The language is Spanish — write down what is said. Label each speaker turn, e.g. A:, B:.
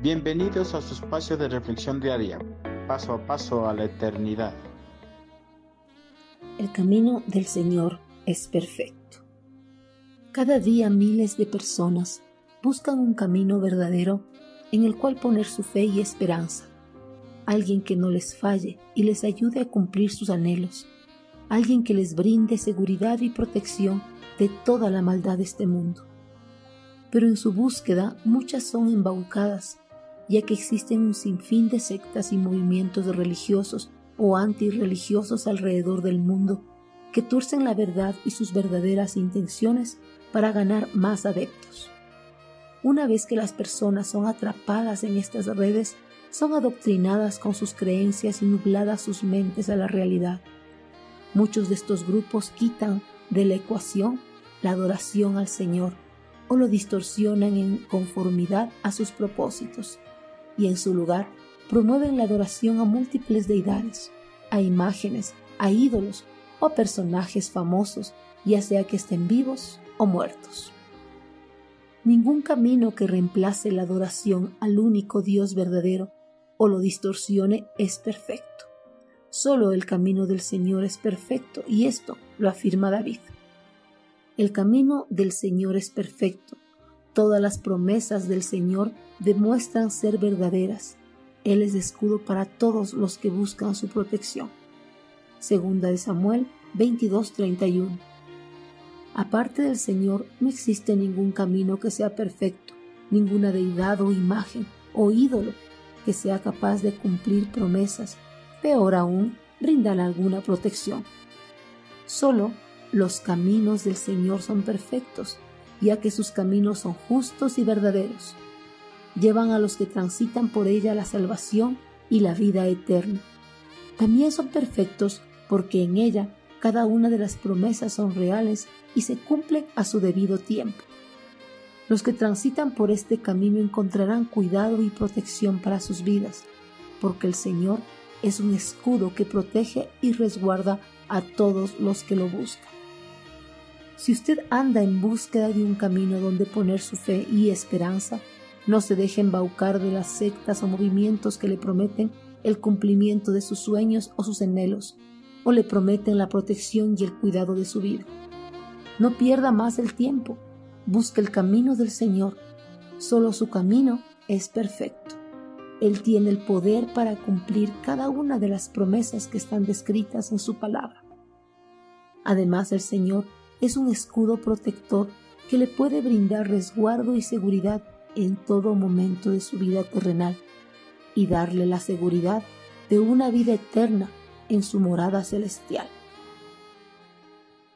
A: Bienvenidos a su espacio de reflexión diaria, paso a paso a la eternidad.
B: El camino del Señor es perfecto. Cada día miles de personas buscan un camino verdadero en el cual poner su fe y esperanza. Alguien que no les falle y les ayude a cumplir sus anhelos. Alguien que les brinde seguridad y protección de toda la maldad de este mundo. Pero en su búsqueda muchas son embaucadas ya que existen un sinfín de sectas y movimientos religiosos o antirreligiosos alrededor del mundo que tuercen la verdad y sus verdaderas intenciones para ganar más adeptos. Una vez que las personas son atrapadas en estas redes, son adoctrinadas con sus creencias y nubladas sus mentes a la realidad. Muchos de estos grupos quitan de la ecuación la adoración al Señor o lo distorsionan en conformidad a sus propósitos y en su lugar promueven la adoración a múltiples deidades, a imágenes, a ídolos o a personajes famosos, ya sea que estén vivos o muertos. Ningún camino que reemplace la adoración al único Dios verdadero o lo distorsione es perfecto. Solo el camino del Señor es perfecto y esto lo afirma David. El camino del Señor es perfecto Todas las promesas del Señor demuestran ser verdaderas. Él es escudo para todos los que buscan su protección. Segunda de Samuel 22:31. Aparte del Señor no existe ningún camino que sea perfecto, ninguna deidad o imagen o ídolo que sea capaz de cumplir promesas, peor aún, brindar alguna protección. Solo los caminos del Señor son perfectos ya que sus caminos son justos y verdaderos. Llevan a los que transitan por ella la salvación y la vida eterna. También son perfectos porque en ella cada una de las promesas son reales y se cumplen a su debido tiempo. Los que transitan por este camino encontrarán cuidado y protección para sus vidas, porque el Señor es un escudo que protege y resguarda a todos los que lo buscan. Si usted anda en búsqueda de un camino donde poner su fe y esperanza, no se deje embaucar de las sectas o movimientos que le prometen el cumplimiento de sus sueños o sus anhelos, o le prometen la protección y el cuidado de su vida. No pierda más el tiempo, busque el camino del Señor. Solo su camino es perfecto. Él tiene el poder para cumplir cada una de las promesas que están descritas en su palabra. Además, el Señor es un escudo protector que le puede brindar resguardo y seguridad en todo momento de su vida terrenal y darle la seguridad de una vida eterna en su morada celestial.